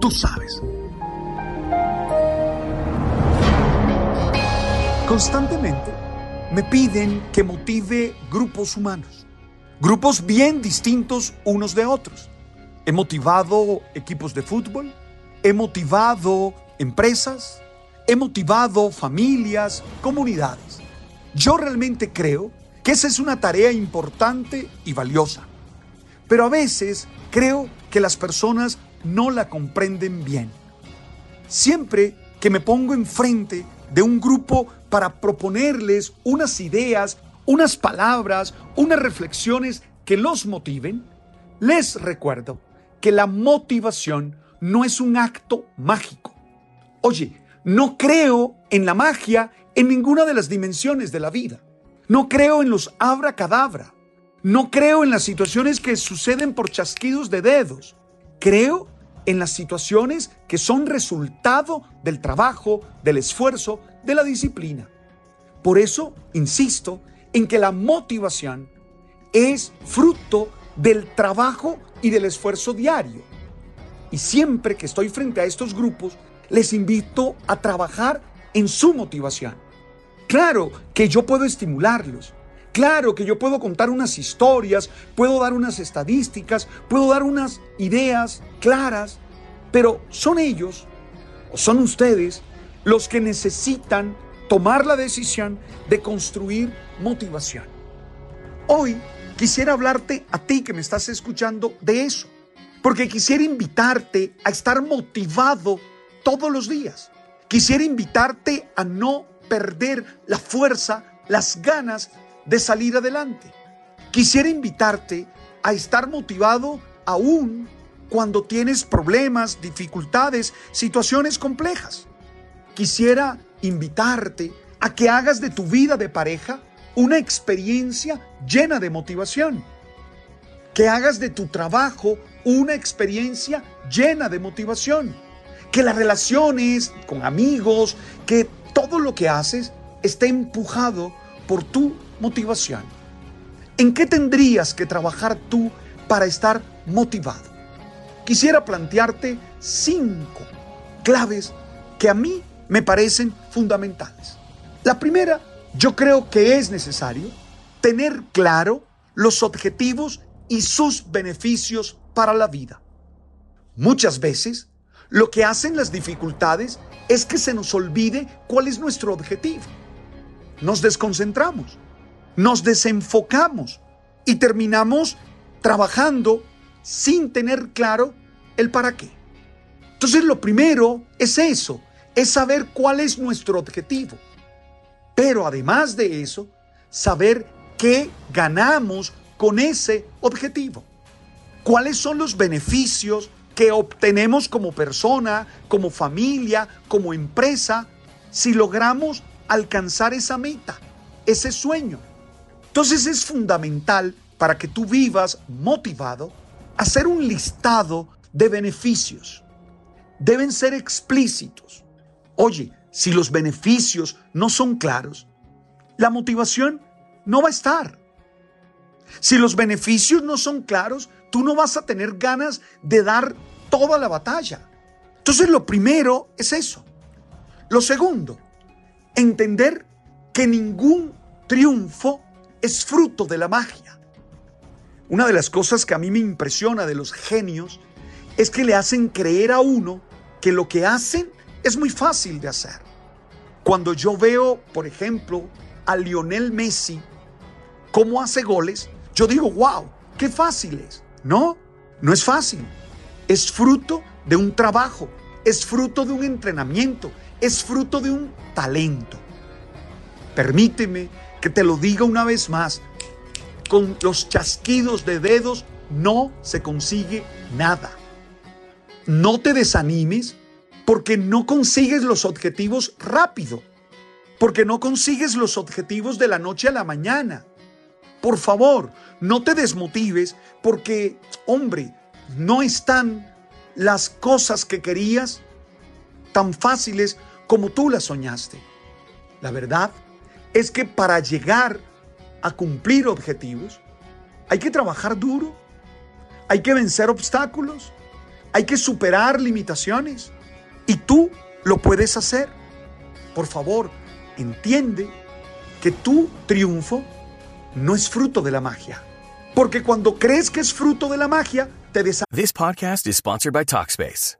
Tú sabes. Constantemente me piden que motive grupos humanos, grupos bien distintos unos de otros. He motivado equipos de fútbol, he motivado empresas, he motivado familias, comunidades. Yo realmente creo que esa es una tarea importante y valiosa. Pero a veces creo que las personas no la comprenden bien. Siempre que me pongo enfrente de un grupo para proponerles unas ideas, unas palabras, unas reflexiones que los motiven, les recuerdo que la motivación no es un acto mágico. Oye, no creo en la magia en ninguna de las dimensiones de la vida. No creo en los abracadabra. No creo en las situaciones que suceden por chasquidos de dedos. Creo en las situaciones que son resultado del trabajo, del esfuerzo, de la disciplina. Por eso insisto en que la motivación es fruto del trabajo y del esfuerzo diario. Y siempre que estoy frente a estos grupos, les invito a trabajar en su motivación. Claro que yo puedo estimularlos. Claro que yo puedo contar unas historias, puedo dar unas estadísticas, puedo dar unas ideas claras, pero son ellos, o son ustedes, los que necesitan tomar la decisión de construir motivación. Hoy quisiera hablarte a ti que me estás escuchando de eso, porque quisiera invitarte a estar motivado todos los días. Quisiera invitarte a no perder la fuerza, las ganas de salir adelante. Quisiera invitarte a estar motivado aún cuando tienes problemas, dificultades, situaciones complejas. Quisiera invitarte a que hagas de tu vida de pareja una experiencia llena de motivación. Que hagas de tu trabajo una experiencia llena de motivación. Que las relaciones con amigos, que todo lo que haces esté empujado por tu motivación. ¿En qué tendrías que trabajar tú para estar motivado? Quisiera plantearte cinco claves que a mí me parecen fundamentales. La primera, yo creo que es necesario tener claro los objetivos y sus beneficios para la vida. Muchas veces, lo que hacen las dificultades es que se nos olvide cuál es nuestro objetivo. Nos desconcentramos, nos desenfocamos y terminamos trabajando sin tener claro el para qué. Entonces lo primero es eso, es saber cuál es nuestro objetivo. Pero además de eso, saber qué ganamos con ese objetivo. ¿Cuáles son los beneficios que obtenemos como persona, como familia, como empresa, si logramos alcanzar esa meta, ese sueño? Entonces es fundamental para que tú vivas motivado hacer un listado de beneficios. deben ser explícitos. Oye, si los beneficios no son claros, la motivación no va a estar. Si los beneficios no son claros, tú no vas a tener ganas de dar toda la batalla. Entonces lo primero es eso. Lo segundo, entender que ningún triunfo es fruto de la magia. Una de las cosas que a mí me impresiona de los genios es que le hacen creer a uno que lo que hacen es muy fácil de hacer. Cuando yo veo, por ejemplo, a Lionel Messi, cómo hace goles, yo digo, wow, qué fácil es. No, no es fácil. Es fruto de un trabajo, es fruto de un entrenamiento, es fruto de un talento. Permíteme que te lo diga una vez más, con los chasquidos de dedos no se consigue nada. No te desanimes porque no consigues los objetivos rápido, porque no consigues los objetivos de la noche a la mañana. Por favor, no te desmotives porque, hombre, no están las cosas que querías tan fáciles como tú las soñaste. La verdad es que para llegar a cumplir objetivos hay que trabajar duro, hay que vencer obstáculos, hay que superar limitaciones y tú lo puedes hacer. Por favor, entiende que tu triunfo no es fruto de la magia. Porque cuando crees que es fruto de la magia, te This podcast is sponsored by Talkspace.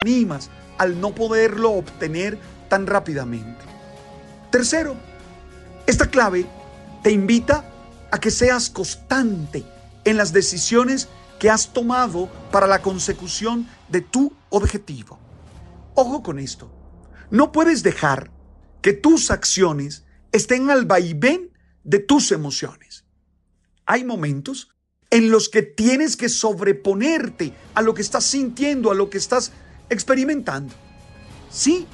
Animas al no poderlo obtener tan rápidamente. Tercero, esta clave te invita a que seas constante en las decisiones que has tomado para la consecución de tu objetivo. Ojo con esto. No puedes dejar que tus acciones estén al vaivén de tus emociones. Hay momentos en los que tienes que sobreponerte a lo que estás sintiendo, a lo que estás experimentando. Sí,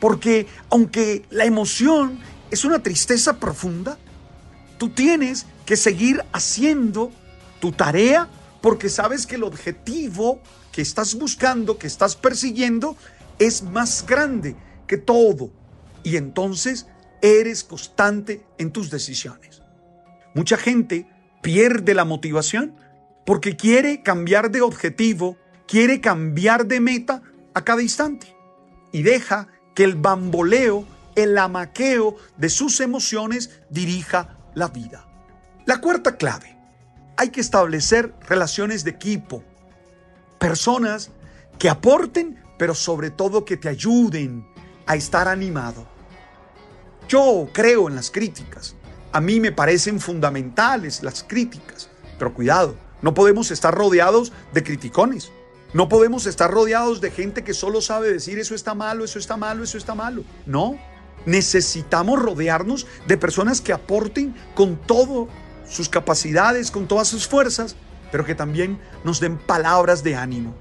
porque aunque la emoción es una tristeza profunda, tú tienes que seguir haciendo tu tarea porque sabes que el objetivo que estás buscando, que estás persiguiendo, es más grande que todo. Y entonces eres constante en tus decisiones. Mucha gente pierde la motivación porque quiere cambiar de objetivo, quiere cambiar de meta a cada instante y deja que el bamboleo, el amaqueo de sus emociones dirija la vida. La cuarta clave, hay que establecer relaciones de equipo, personas que aporten, pero sobre todo que te ayuden a estar animado. Yo creo en las críticas. A mí me parecen fundamentales las críticas. Pero cuidado, no podemos estar rodeados de criticones. No podemos estar rodeados de gente que solo sabe decir eso está malo, eso está malo, eso está malo. No, necesitamos rodearnos de personas que aporten con todo sus capacidades, con todas sus fuerzas, pero que también nos den palabras de ánimo.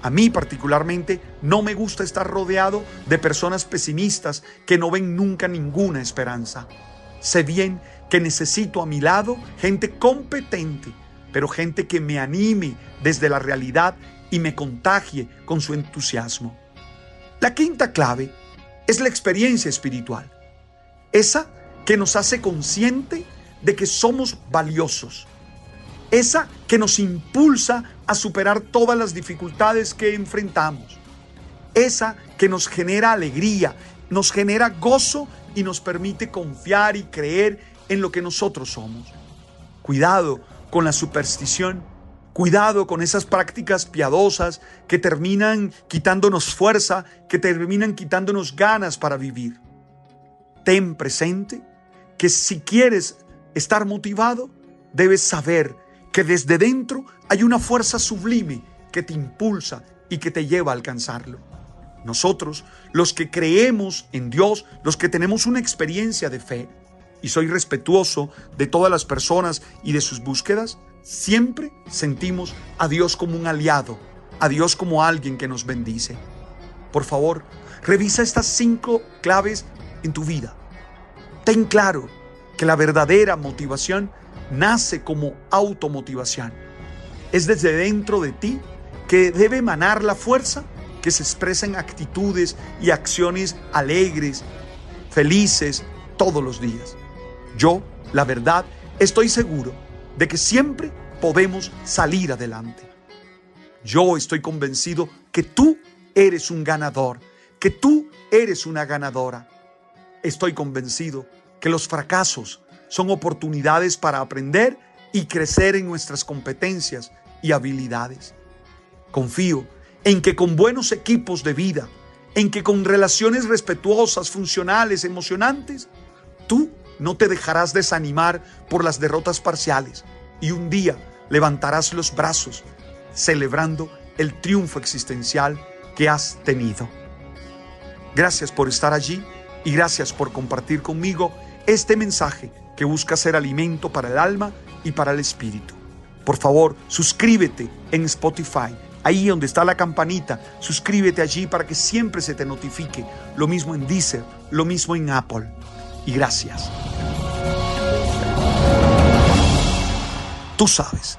A mí particularmente no me gusta estar rodeado de personas pesimistas que no ven nunca ninguna esperanza. Sé bien que necesito a mi lado gente competente, pero gente que me anime desde la realidad y me contagie con su entusiasmo. La quinta clave es la experiencia espiritual, esa que nos hace consciente de que somos valiosos, esa que nos impulsa a superar todas las dificultades que enfrentamos, esa que nos genera alegría, nos genera gozo y nos permite confiar y creer en lo que nosotros somos. Cuidado con la superstición, cuidado con esas prácticas piadosas que terminan quitándonos fuerza, que terminan quitándonos ganas para vivir. Ten presente que si quieres estar motivado, debes saber que desde dentro hay una fuerza sublime que te impulsa y que te lleva a alcanzarlo. Nosotros, los que creemos en Dios, los que tenemos una experiencia de fe, y soy respetuoso de todas las personas y de sus búsquedas, siempre sentimos a Dios como un aliado, a Dios como alguien que nos bendice. Por favor, revisa estas cinco claves en tu vida. Ten claro que la verdadera motivación nace como automotivación. Es desde dentro de ti que debe emanar la fuerza que se expresa en actitudes y acciones alegres, felices todos los días. Yo, la verdad, estoy seguro de que siempre podemos salir adelante. Yo estoy convencido que tú eres un ganador, que tú eres una ganadora. Estoy convencido que los fracasos son oportunidades para aprender y crecer en nuestras competencias y habilidades. Confío en que con buenos equipos de vida, en que con relaciones respetuosas, funcionales, emocionantes, tú no te dejarás desanimar por las derrotas parciales y un día levantarás los brazos celebrando el triunfo existencial que has tenido. Gracias por estar allí y gracias por compartir conmigo este mensaje que busca ser alimento para el alma y para el espíritu. Por favor, suscríbete en Spotify Ahí donde está la campanita, suscríbete allí para que siempre se te notifique. Lo mismo en Deezer, lo mismo en Apple. Y gracias. Tú sabes.